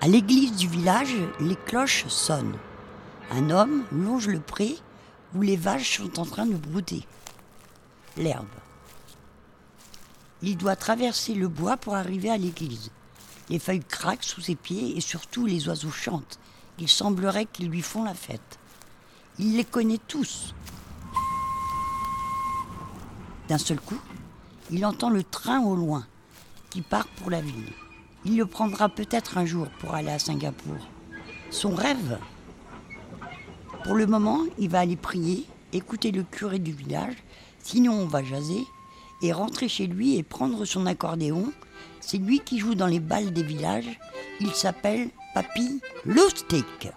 À l'église du village, les cloches sonnent. Un homme longe le pré où les vaches sont en train de brouter l'herbe. Il doit traverser le bois pour arriver à l'église. Les feuilles craquent sous ses pieds et surtout les oiseaux chantent. Il semblerait qu'ils lui font la fête. Il les connaît tous. D'un seul coup, il entend le train au loin qui part pour la ville. Il le prendra peut-être un jour pour aller à Singapour. Son rêve. Pour le moment, il va aller prier, écouter le curé du village, sinon on va jaser, et rentrer chez lui et prendre son accordéon. C'est lui qui joue dans les balles des villages. Il s'appelle Papy Loustic.